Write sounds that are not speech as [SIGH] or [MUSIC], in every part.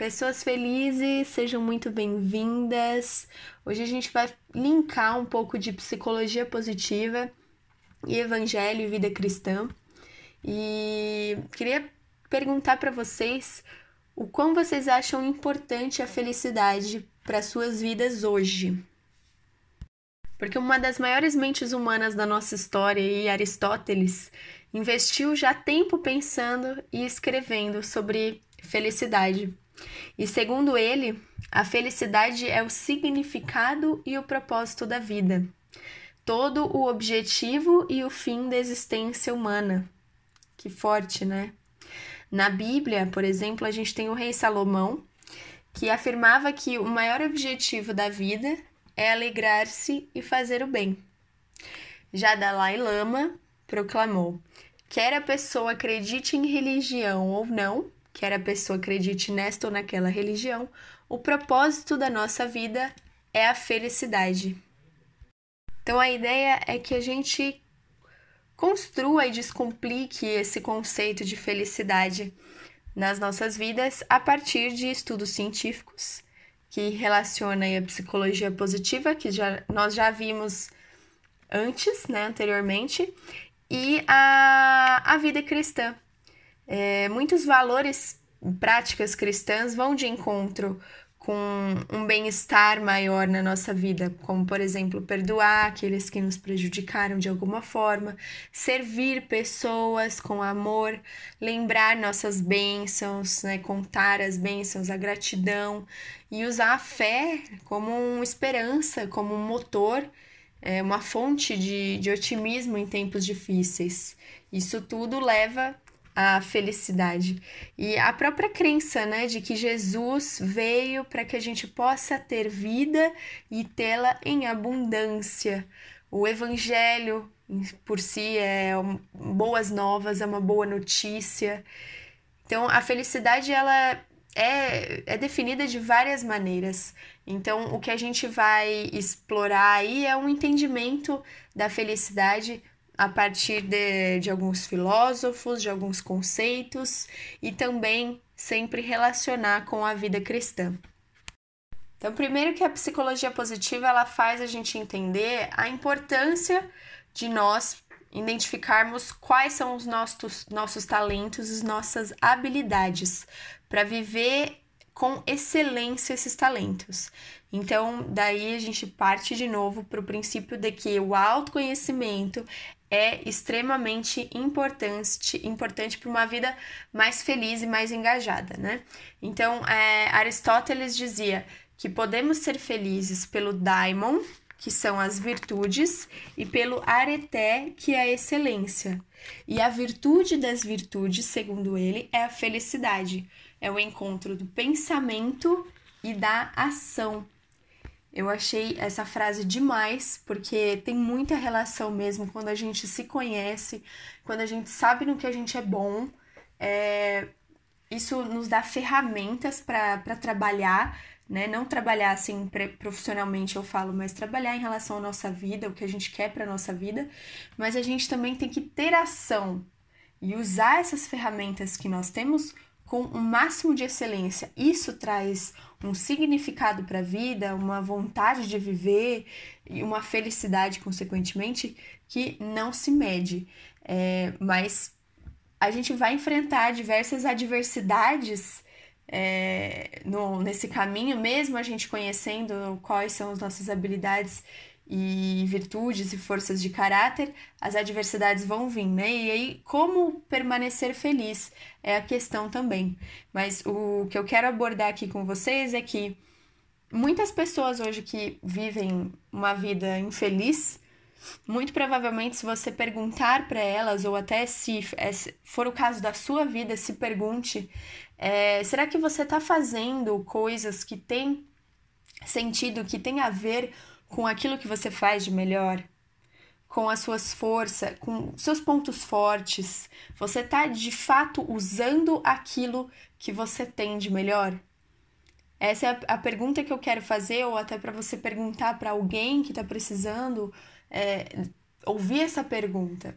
Pessoas felizes, sejam muito bem-vindas. Hoje a gente vai linkar um pouco de psicologia positiva e evangelho e vida cristã. E queria perguntar para vocês o quão vocês acham importante a felicidade para suas vidas hoje. Porque uma das maiores mentes humanas da nossa história, e Aristóteles, investiu já tempo pensando e escrevendo sobre felicidade. E segundo ele, a felicidade é o significado e o propósito da vida, todo o objetivo e o fim da existência humana. Que forte, né? Na Bíblia, por exemplo, a gente tem o rei Salomão, que afirmava que o maior objetivo da vida é alegrar-se e fazer o bem. Já Dalai Lama proclamou: quer a pessoa acredite em religião ou não, quer a pessoa acredite nesta ou naquela religião, o propósito da nossa vida é a felicidade. Então a ideia é que a gente construa e descomplique esse conceito de felicidade nas nossas vidas a partir de estudos científicos que relaciona a psicologia positiva, que já, nós já vimos antes, né, anteriormente, e a, a vida cristã, é, muitos valores, práticas cristãs vão de encontro com um bem-estar maior na nossa vida, como por exemplo, perdoar aqueles que nos prejudicaram de alguma forma, servir pessoas com amor, lembrar nossas bênçãos, né, contar as bênçãos, a gratidão e usar a fé como uma esperança, como um motor, é, uma fonte de, de otimismo em tempos difíceis. Isso tudo leva a felicidade. E a própria crença, né, de que Jesus veio para que a gente possa ter vida e tê-la em abundância. O evangelho por si é boas novas, é uma boa notícia. Então, a felicidade ela é, é definida de várias maneiras. Então, o que a gente vai explorar aí é um entendimento da felicidade a partir de, de alguns filósofos, de alguns conceitos e também sempre relacionar com a vida cristã. Então, primeiro que a psicologia positiva ela faz a gente entender a importância de nós identificarmos quais são os nossos, nossos talentos, as nossas habilidades para viver com excelência esses talentos. Então, daí a gente parte de novo para o princípio de que o autoconhecimento é extremamente importante, importante para uma vida mais feliz e mais engajada, né? Então, é, Aristóteles dizia que podemos ser felizes pelo daimon, que são as virtudes, e pelo areté, que é a excelência. E a virtude das virtudes, segundo ele, é a felicidade, é o encontro do pensamento e da ação. Eu achei essa frase demais, porque tem muita relação mesmo quando a gente se conhece, quando a gente sabe no que a gente é bom. É, isso nos dá ferramentas para trabalhar, né? Não trabalhar assim profissionalmente, eu falo, mas trabalhar em relação à nossa vida, o que a gente quer para nossa vida. Mas a gente também tem que ter ação e usar essas ferramentas que nós temos com o um máximo de excelência. Isso traz um significado para a vida, uma vontade de viver e uma felicidade, consequentemente, que não se mede. É, mas a gente vai enfrentar diversas adversidades é, no, nesse caminho, mesmo a gente conhecendo quais são as nossas habilidades e virtudes e forças de caráter, as adversidades vão vir, né? E aí, como permanecer feliz é a questão também. Mas o que eu quero abordar aqui com vocês é que muitas pessoas hoje que vivem uma vida infeliz, muito provavelmente, se você perguntar para elas, ou até se for o caso da sua vida, se pergunte: é, será que você está fazendo coisas que têm sentido, que têm a ver com aquilo que você faz de melhor, com as suas forças, com seus pontos fortes. Você está de fato usando aquilo que você tem de melhor? Essa é a, pergunta que eu quero fazer, ou até para você perguntar para alguém que está precisando é, ouvir essa pergunta.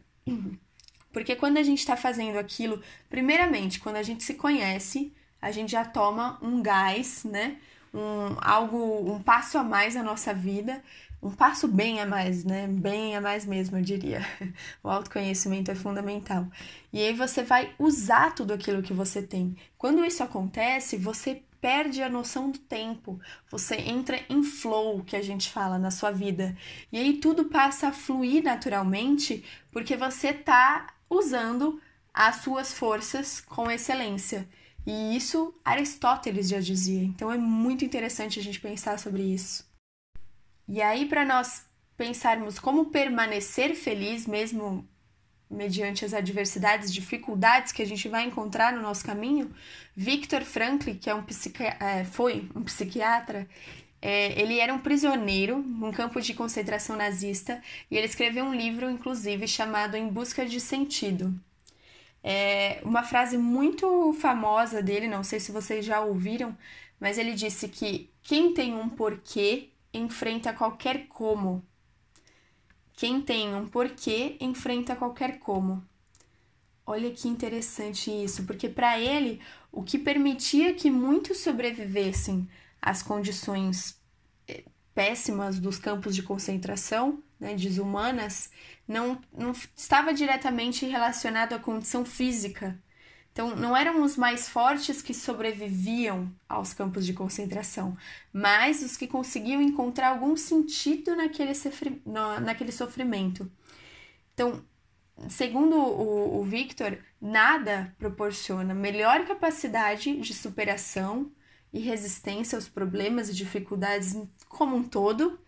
Porque quando a gente está fazendo aquilo, primeiramente, quando a gente se conhece, a gente já toma um gás, né? Um, algo, um passo a mais na nossa vida, um passo bem a mais, né? Bem a mais mesmo, eu diria. [LAUGHS] O autoconhecimento é fundamental. E aí você vai usar tudo aquilo que você tem. Quando isso acontece, você perde a noção do tempo, você entra em flow, que a gente fala na sua vida. E aí tudo passa a fluir naturalmente, porque você tá usando as suas forças com excelência. E isso Aristóteles já dizia. Então é muito interessante a gente pensar sobre isso. E aí para nós pensarmos como permanecer feliz mesmo mediante as adversidades, dificuldades que a gente vai encontrar no nosso caminho, Viktor Frankl, que é um psiqui... É, foi um psiquiatra, é, ele era um prisioneiro num campo de concentração nazista e ele escreveu um livro, inclusive, chamado Em Busca de Sentido. É uma frase muito famosa dele, não sei se vocês já ouviram, mas ele disse que quem tem um porquê enfrenta qualquer como. Quem tem um porquê enfrenta qualquer como. Olha que interessante isso, porque para ele o que permitia que muitos sobrevivessem às condições péssimas dos campos de concentração, né, desumanas, não, não estava diretamente relacionado à condição física, então, não eram os mais fortes que sobreviviam aos campos de concentração, mas os que conseguiam encontrar algum sentido naquele, naquele sofrimento. Então, segundo o, o Victor, nada proporciona melhor capacidade de superação e resistência aos problemas e dificuldades como um todo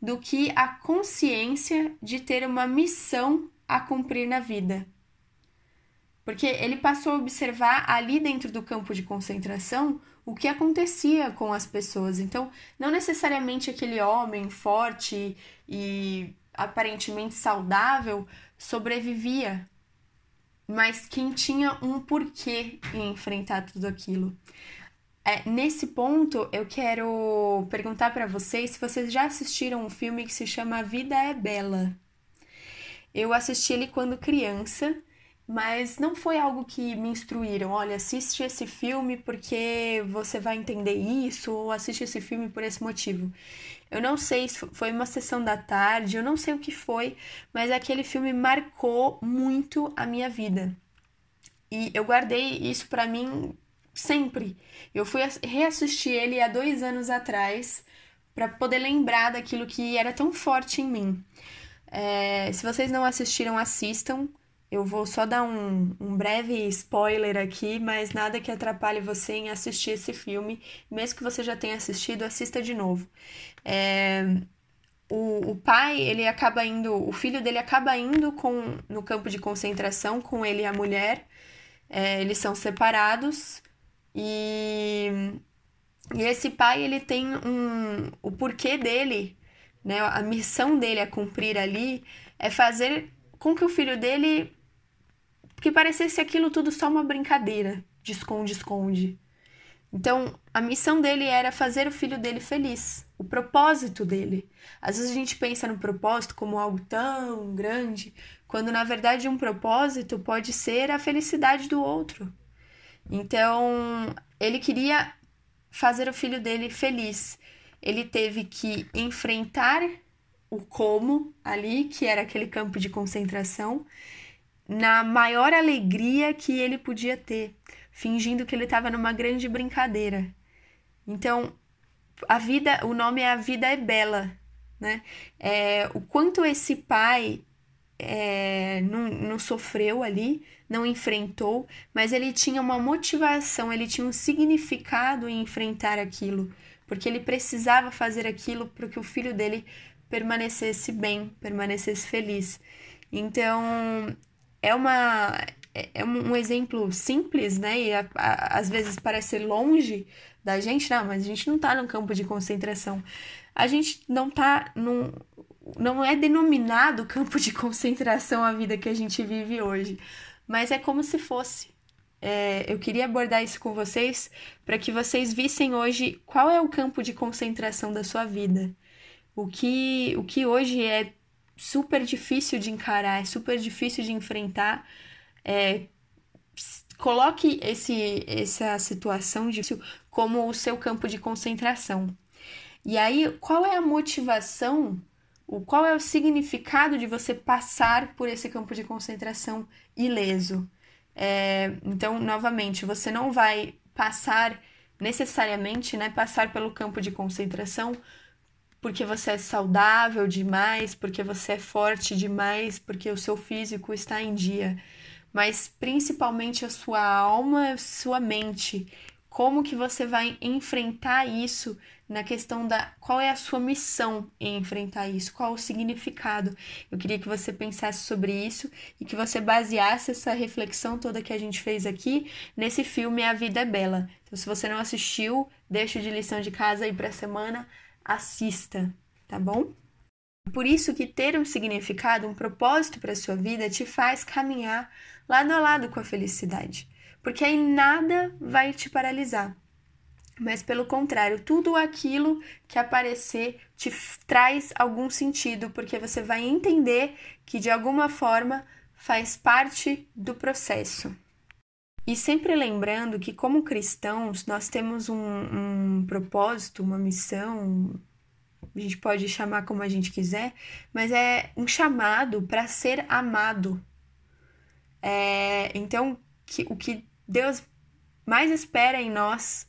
do que a consciência de ter uma missão a cumprir na vida. Porque ele passou a observar ali dentro do campo de concentração o que acontecia com as pessoas. Então, não necessariamente aquele homem forte e aparentemente saudável sobrevivia, mas quem tinha um porquê em enfrentar tudo aquilo. É, nesse ponto, eu quero perguntar para vocês se vocês já assistiram um filme que se chama A Vida é Bela. Eu assisti ele quando criança mas não foi algo que me instruíram. Olha, assiste esse filme porque você vai entender isso, ou assiste esse filme por esse motivo. Eu não sei se foi uma sessão da tarde, eu não sei o que foi, mas aquele filme marcou muito a minha vida. E eu guardei isso para mim sempre. Eu fui reassistir ele há dois anos atrás para poder lembrar daquilo que era tão forte em mim. É, se vocês não assistiram, assistam. Eu vou só dar um, um, breve spoiler aqui, mas nada que atrapalhe você em assistir esse filme. Mesmo que você já tenha assistido, assista de novo. É, o, o pai, ele acaba indo, o filho dele acaba indo com, no campo de concentração com ele e a mulher. É, eles são separados e, e esse pai, ele tem um, o porquê dele, né, a missão dele a cumprir ali é fazer com que o filho dele que parecesse aquilo tudo só uma brincadeira de esconde-esconde. Então, a missão dele era fazer o filho dele feliz, o propósito dele. Às vezes a gente pensa no propósito como algo tão grande, quando na verdade um propósito pode ser a felicidade do outro. Então, ele queria fazer o filho dele feliz. Ele teve que enfrentar o como ali, que era aquele campo de concentração, na maior alegria que ele podia ter, fingindo que ele estava numa grande brincadeira. Então, a vida, o nome é A Vida é Bela, né? É, o quanto esse pai é, não, não sofreu ali, não enfrentou, mas ele tinha uma motivação, ele tinha um significado em enfrentar aquilo, porque ele precisava fazer aquilo para que o filho dele permanecesse bem, permanecesse feliz. Então, é uma é, é um exemplo simples, né? E a, a, às vezes parece longe da gente, não, mas a gente não tá num campo de concentração. A gente não tá num. Não é denominado [LAUGHS] campo de concentração a vida que a gente vive hoje, mas é como se fosse. É, eu queria abordar isso com vocês para que vocês vissem hoje qual é o campo de concentração da sua vida. O que, o que hoje é super difícil de encarar, é super difícil de enfrentar. É, coloque esse, essa situação de como o seu campo de concentração. E aí, qual é a motivação, o qual é o significado de você passar por esse campo de concentração ileso? É, então, novamente, você não vai passar necessariamente, né, passar pelo campo de concentração porque você é saudável demais, porque você é forte demais, porque o seu físico está em dia, mas principalmente a sua alma, a sua mente. Como que você vai enfrentar isso na questão da qual é a sua missão em enfrentar isso, qual o significado. Eu queria que você pensasse sobre isso e que você baseasse essa reflexão toda que a gente fez aqui nesse filme A Vida é Bela. Então, se você não assistiu, deixa de lição de casa aí para a semana, assista, tá bom? Por isso que ter um significado, um propósito para sua vida te faz caminhar lado a lado com a felicidade, porque aí nada vai te paralisar. Mas pelo contrário, tudo aquilo que aparecer te traz algum sentido, porque você vai entender que de alguma forma faz parte do processo. E sempre lembrando que, como cristãos, nós temos um, um propósito, uma missão, a gente pode chamar como a gente quiser, mas é um chamado para ser amado. É, então, que, o que Deus mais espera em nós,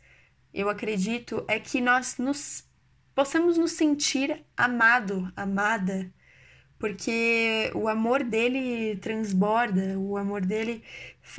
eu acredito, é que nós nos possamos nos sentir amado, amada, porque o amor dele transborda, o amor dele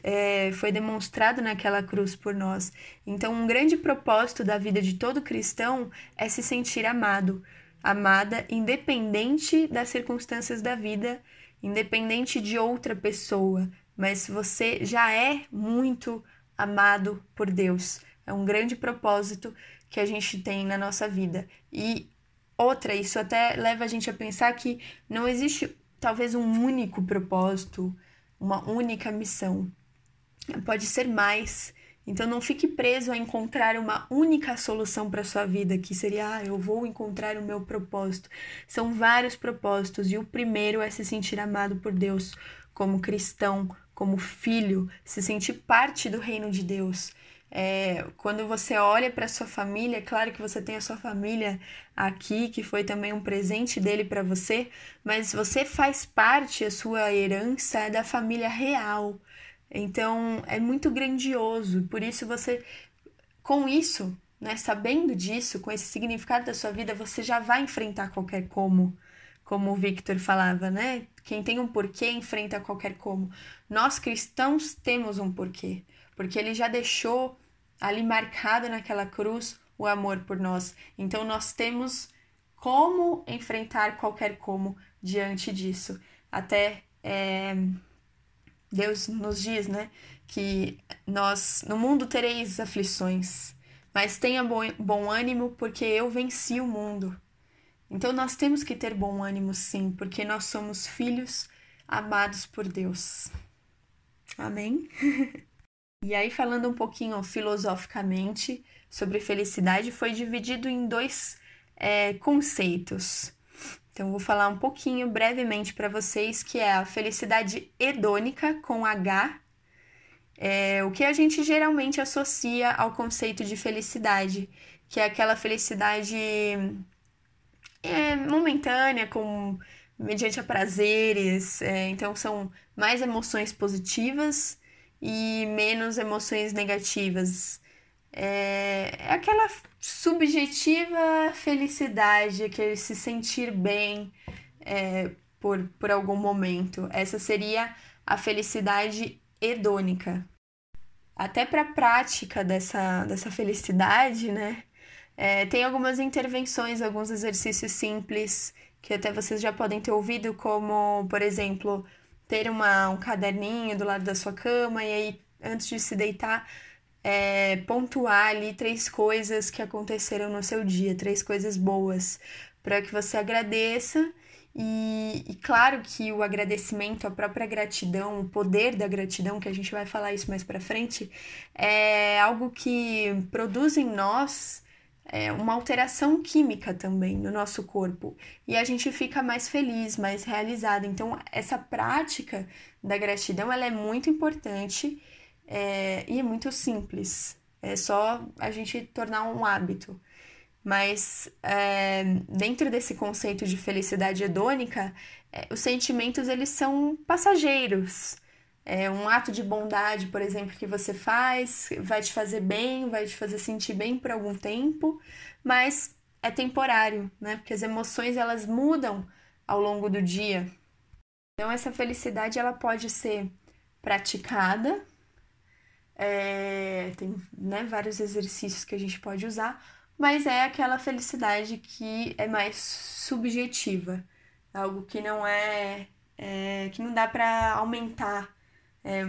é, foi demonstrado naquela cruz por nós. Então, um grande propósito da vida de todo cristão é se sentir amado, amada, independente das circunstâncias da vida, independente de outra pessoa, mas você já é muito amado por Deus. É um grande propósito que a gente tem na nossa vida. E Outra, isso até leva a gente a pensar que não existe talvez um único propósito, uma única missão. Pode ser mais. Então não fique preso a encontrar uma única solução para sua vida, que seria, ah, eu vou encontrar o meu propósito. São vários propósitos e o primeiro é se sentir amado por Deus como cristão, como filho, se sentir parte do reino de Deus. É, quando você olha para sua família, é claro que você tem a sua família aqui, que foi também um presente dele para você, mas você faz parte, a sua herança é da família real. Então é muito grandioso. Por isso você, com isso, né, sabendo disso, com esse significado da sua vida, você já vai enfrentar qualquer como, como o Victor falava, né? Quem tem um porquê enfrenta qualquer como. Nós cristãos temos um porquê porque ele já deixou ali marcado naquela cruz o amor por nós. Então nós temos como enfrentar qualquer como diante disso. Até é, Deus nos diz, né, que nós no mundo tereis aflições, mas tenha bom, bom ânimo porque eu venci o mundo. Então nós temos que ter bom ânimo sim, porque nós somos filhos amados por Deus. Amém? [LAUGHS] E aí, falando um pouquinho filosoficamente sobre felicidade, foi dividido em dois é, conceitos. Então, vou falar um pouquinho brevemente para vocês que é a felicidade hedônica com H, é, o que a gente geralmente associa ao conceito de felicidade, que é aquela felicidade é, momentânea, com mediante a prazeres, é, então são mais emoções positivas e menos emoções negativas. É, é aquela subjetiva felicidade, aquele se sentir bem é, por, por algum momento. Essa seria a felicidade hedônica. Até para a prática dessa, dessa felicidade, né? É, tem algumas intervenções, alguns exercícios simples que até vocês já podem ter ouvido, como, por exemplo, ter uma, um caderninho do lado da sua cama e aí, antes de se deitar, é, pontuar ali três coisas que aconteceram no seu dia, três coisas boas, para que você agradeça. E, e, claro que o agradecimento, a própria gratidão, o poder da gratidão, que a gente vai falar isso mais para frente, é algo que produz em nós é, uma alteração química também no nosso corpo e a gente fica mais feliz, mais realizado. Então, essa prática da gratidão ela é muito importante é, e é muito simples. É só a gente tornar um hábito. Mas é, dentro desse conceito de felicidade hedônica, é, os sentimentos eles são passageiros. É um ato de bondade, por exemplo, que você faz, vai te fazer bem, vai te fazer sentir bem por algum tempo, mas é temporário, né? Porque as emoções elas mudam ao longo do dia. Então essa felicidade ela pode ser praticada, é, tem né, vários exercícios que a gente pode usar, mas é aquela felicidade que é mais subjetiva, algo que não é, é que não dá para aumentar. É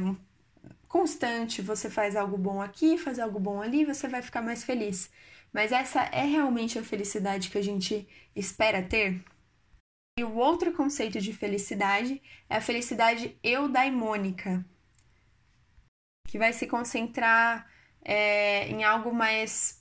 constante, você faz algo bom aqui, faz algo bom ali, você vai ficar mais feliz. Mas essa é realmente a felicidade que a gente espera ter? E o outro conceito de felicidade é a felicidade eudaimônica, que vai se concentrar é, em algo mais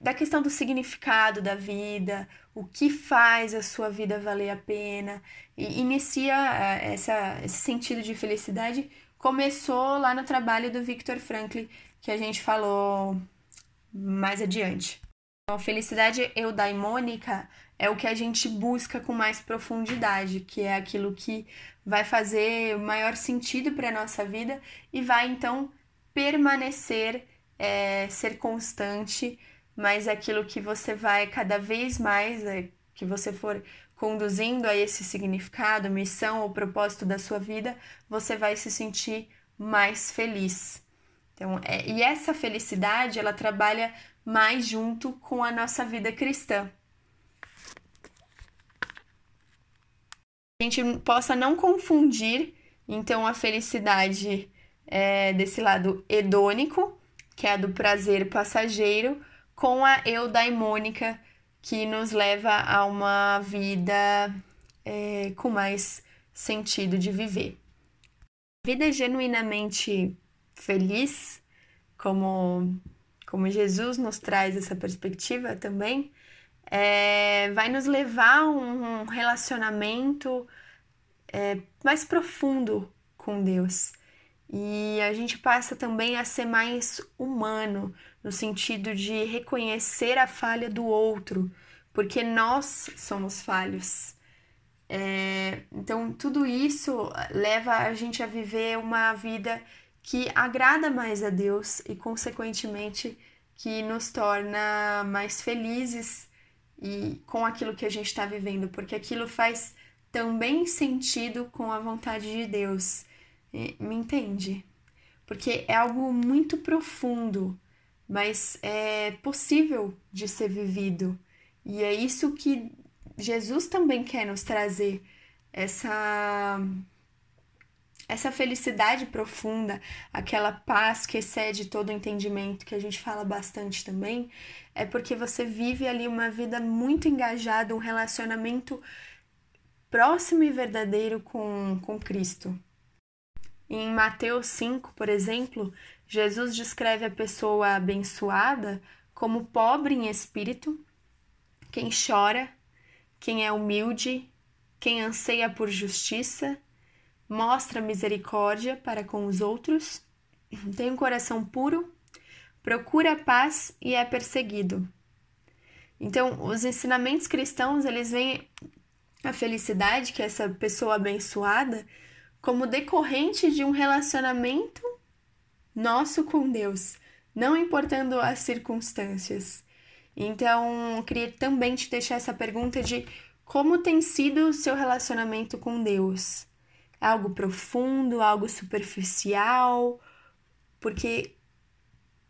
da questão do significado da vida, o que faz a sua vida valer a pena, e inicia eh, essa, esse sentido de felicidade. Começou lá no trabalho do Viktor Frankl, que a gente falou mais adiante. Então, a felicidade eudaimônica é o que a gente busca com mais profundidade, que é aquilo que vai fazer o maior sentido para a nossa vida e vai então permanecer é, ser constante, mas é aquilo que você vai cada vez mais, é, que você for conduzindo a esse significado, missão ou propósito da sua vida, você vai se sentir mais feliz. Então, é, e essa felicidade, ela trabalha mais junto com a nossa vida cristã. A gente possa não confundir, então, a felicidade é, desse lado hedônico, que é a do prazer passageiro, com a eudaimônica, que nos leva a uma vida é, com mais sentido de viver. Vida genuinamente feliz, como, como Jesus nos traz essa perspectiva também, é, vai nos levar a um relacionamento é, mais profundo com Deus. E a gente passa também a ser mais humano, no sentido de reconhecer a falha do outro, porque nós somos falhos. É, então, tudo isso leva a gente a viver uma vida que agrada mais a Deus e, consequentemente, que nos torna mais felizes e com aquilo que a gente está vivendo, porque aquilo faz também sentido com a vontade de Deus. Me entende? Porque é algo muito profundo, mas é possível de ser vivido. E é isso que Jesus também quer nos trazer essa essa felicidade profunda, aquela paz que excede todo o entendimento, que a gente fala bastante também, é porque você vive ali uma vida muito engajada, um relacionamento próximo e verdadeiro com, com Cristo. Em Mateus 5, por exemplo, Jesus descreve a pessoa abençoada como pobre em espírito, quem chora, quem é humilde, quem anseia por justiça, mostra misericórdia para com os outros, [CLEARS THROAT] tem um coração puro, procura a paz e é perseguido. Então, os ensinamentos cristãos, eles veem a felicidade que essa pessoa abençoada como decorrente de um relacionamento nosso com Deus, não importando as circunstâncias. Então, queria também te deixar essa pergunta de como tem sido o seu relacionamento com Deus? Algo profundo, algo superficial? Porque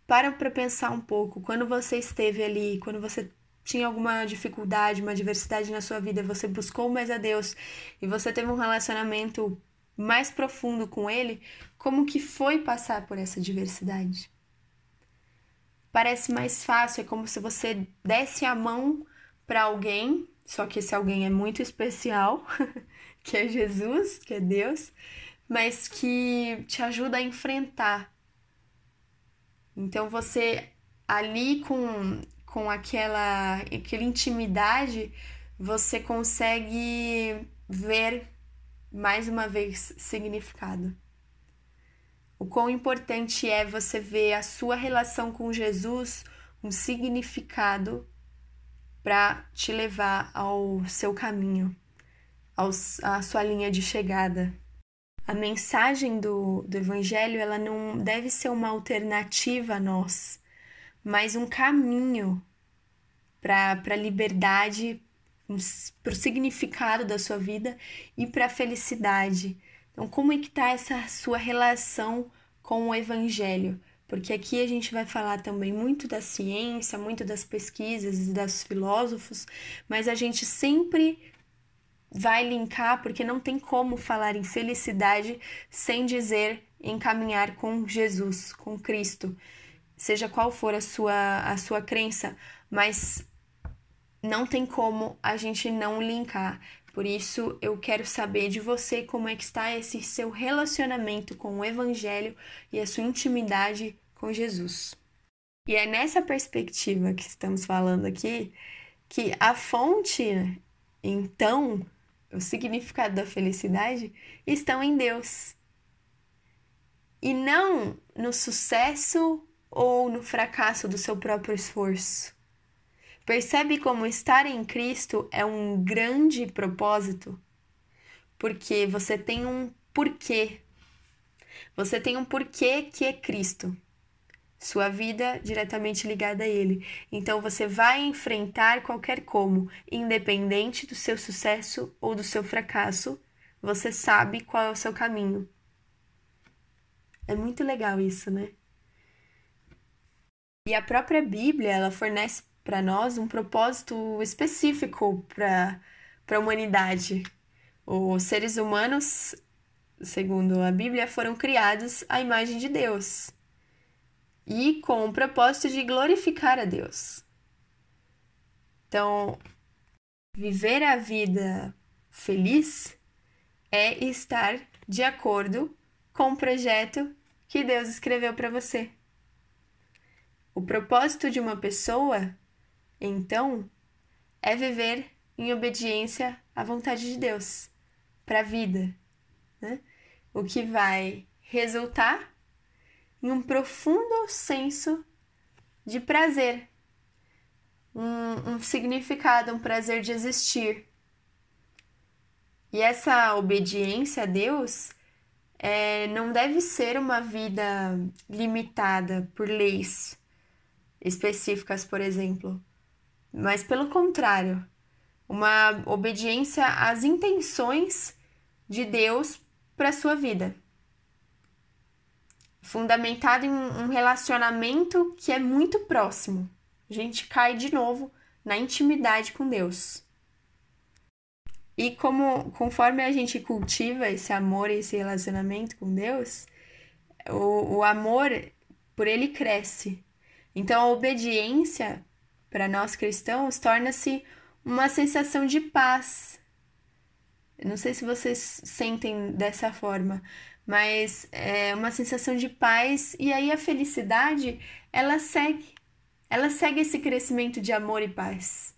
para para pensar um pouco, quando você esteve ali, quando você tinha alguma dificuldade, uma adversidade na sua vida, você buscou mais a Deus e você teve um relacionamento mais profundo com ele, como que foi passar por essa diversidade. Parece mais fácil, é como se você desse a mão para alguém, só que esse alguém é muito especial, [LAUGHS] que é Jesus, que é Deus, mas que te ajuda a enfrentar. Então você ali com, com aquela, aquela intimidade, você consegue ver mais uma vez significado. o quão importante é você ver a sua relação com Jesus um significado para te levar ao seu caminho, à sua linha de chegada. A mensagem do, do Evangelho ela não deve ser uma alternativa a nós, mas um caminho para a liberdade, para o significado da sua vida e para a felicidade. Então, como é que está essa sua relação com o Evangelho? Porque aqui a gente vai falar também muito da ciência, muito das pesquisas e dos filósofos, mas a gente sempre vai linkar, porque não tem como falar em felicidade sem dizer em caminhar com Jesus, com Cristo, seja qual for a sua, a sua crença, mas não tem como a gente não linkar. Por isso, eu quero saber de você como é que está esse seu relacionamento com o Evangelho e a sua intimidade com Jesus. E é nessa perspectiva que estamos falando aqui que a fonte, então, o significado da felicidade estão em Deus. E não no sucesso ou no fracasso do seu próprio esforço. Percebe como estar em Cristo é um grande propósito? Porque você tem um porquê. Você tem um porquê que é Cristo. Sua vida diretamente ligada a Ele. Então você vai enfrentar qualquer como, independente do seu sucesso ou do seu fracasso, você sabe qual é o seu caminho. É muito legal isso, né? E a própria Bíblia, ela fornece para nós um propósito específico para a humanidade. Os seres humanos, segundo a Bíblia, foram criados à imagem de Deus e com o propósito de glorificar a Deus. Então, viver a vida feliz é estar de acordo com o projeto que Deus escreveu para você. O propósito de uma pessoa então, é viver em obediência à vontade de Deus para a vida, né? o que vai resultar em um profundo senso de prazer, um, um significado, um prazer de existir. E essa obediência a Deus é, não deve ser uma vida limitada por leis específicas, por exemplo mas pelo contrário, uma obediência às intenções de Deus para sua vida. Fundamentado em um relacionamento que é muito próximo. A gente cai de novo na intimidade com Deus. E como conforme a gente cultiva esse amor e esse relacionamento com Deus, o, o amor por ele cresce. Então a obediência para nós cristãos, torna-se uma sensação de paz. Eu não sei se vocês sentem dessa forma, mas é uma sensação de paz e aí a felicidade, ela segue. Ela segue esse crescimento de amor e paz.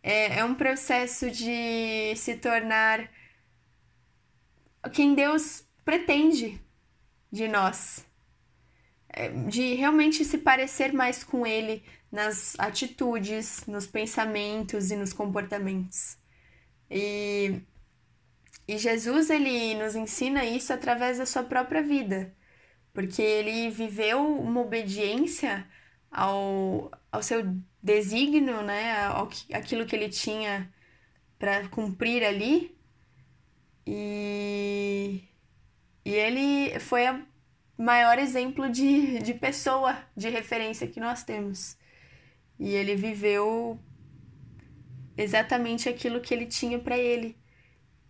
É, é um processo de se tornar quem Deus pretende de nós. É, de realmente se parecer mais com Ele, nas atitudes, nos pensamentos e nos comportamentos. E, e Jesus ele nos ensina isso através da sua própria vida, porque ele viveu uma obediência ao, ao seu desígnio, né, ao, aquilo que ele tinha para cumprir ali. E, e ele foi o maior exemplo de, de pessoa, de referência que nós temos. E ele viveu exatamente aquilo que ele tinha para ele.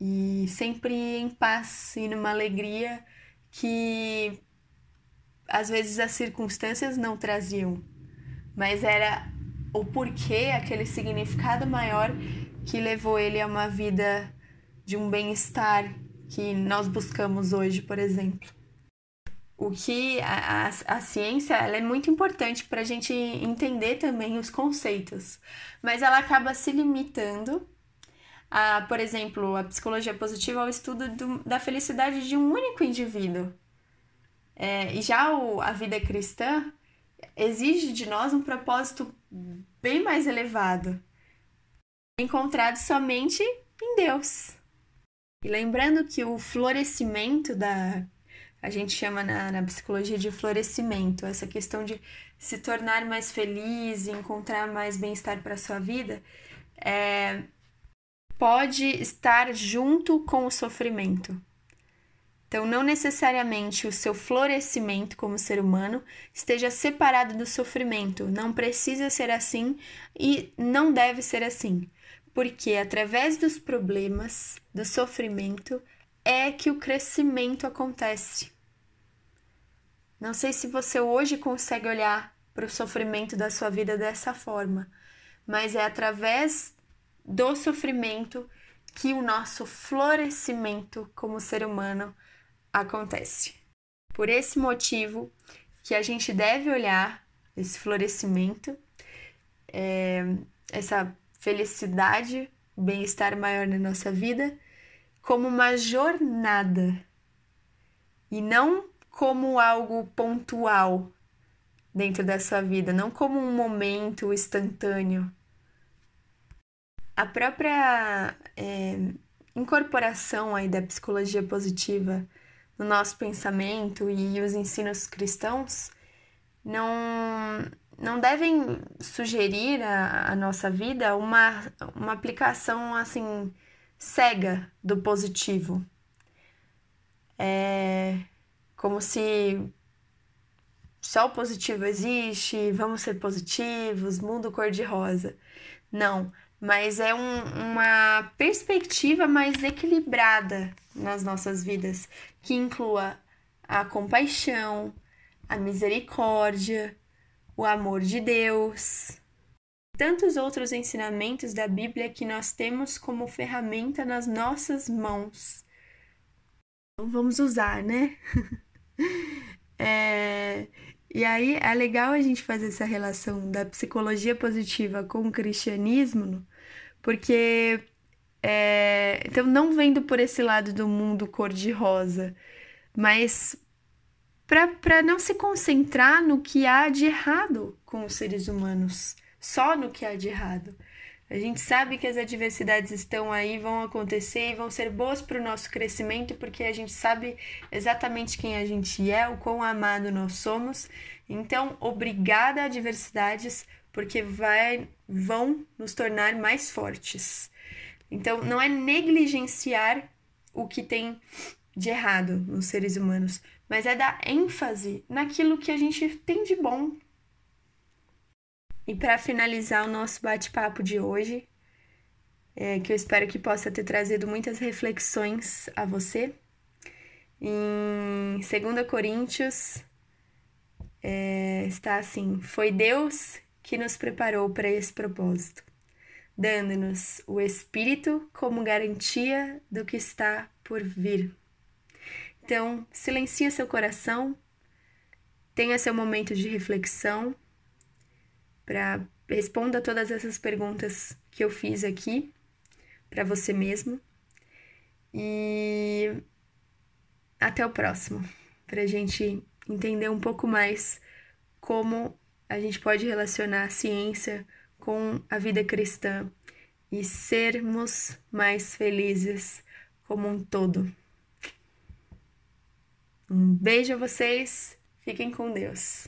E sempre em paz e numa alegria que às vezes as circunstâncias não traziam, mas era o porquê, aquele significado maior que levou ele a uma vida de um bem-estar que nós buscamos hoje, por exemplo o que a, a, a ciência ela é muito importante para a gente entender também os conceitos, mas ela acaba se limitando a, por exemplo, a psicologia positiva ao estudo do, da felicidade de um único indivíduo. É, e já o, a vida cristã exige de nós um propósito bem mais elevado, encontrado somente em Deus. E lembrando que o florescimento da. A gente chama na, na psicologia de florescimento, essa questão de se tornar mais feliz e encontrar mais bem-estar para a sua vida, é, pode estar junto com o sofrimento. Então, não necessariamente o seu florescimento como ser humano esteja separado do sofrimento. Não precisa ser assim e não deve ser assim. Porque através dos problemas, do sofrimento, é que o crescimento acontece. Não sei se você hoje consegue olhar para o sofrimento da sua vida dessa forma, mas é através do sofrimento que o nosso florescimento como ser humano acontece. Por esse motivo que a gente deve olhar esse florescimento, é, essa felicidade, bem-estar maior na nossa vida, como uma jornada e não como algo pontual dentro da sua vida, não como um momento instantâneo. A própria é, incorporação aí da psicologia positiva no nosso pensamento e os ensinos cristãos não, não devem sugerir à, nossa vida uma, uma aplicação assim cega do positivo. É como se só o positivo existe, vamos ser positivos, mundo cor-de-rosa. Não, mas é um, uma perspectiva mais equilibrada nas nossas vidas, que inclua a compaixão, a misericórdia, o amor de Deus. Tantos outros ensinamentos da Bíblia que nós temos como ferramenta nas nossas mãos. Então vamos usar, né? [LAUGHS] é, e aí é legal a gente fazer essa relação da psicologia positiva com o cristianismo, porque é, então não vendo por esse lado do mundo cor-de-rosa, mas para não se concentrar no que há de errado com os seres humanos, só no que há de errado. A gente sabe que as adversidades estão aí, vão acontecer e vão ser boas para o nosso crescimento, porque a gente sabe exatamente quem a gente é, o quão amado nós somos. Então, obrigada a adversidades, porque vai, vão nos tornar mais fortes. Então, não é negligenciar o que tem de errado nos seres humanos, mas é dar ênfase naquilo que a gente tem de bom, e para finalizar o nosso bate-papo de hoje, é, que eu espero que possa ter trazido muitas reflexões a você, em 2 Coríntios é, está assim: Foi Deus que nos preparou para esse propósito, dando-nos o Espírito como garantia do que está por vir. Então, silencie seu coração, tenha seu momento de reflexão para responda todas essas perguntas que eu fiz aqui para você mesmo. E até o próximo, para a gente entender um pouco mais como a gente pode relacionar a ciência com a vida cristã e sermos mais felizes como um todo. Um beijo a vocês, fiquem com Deus.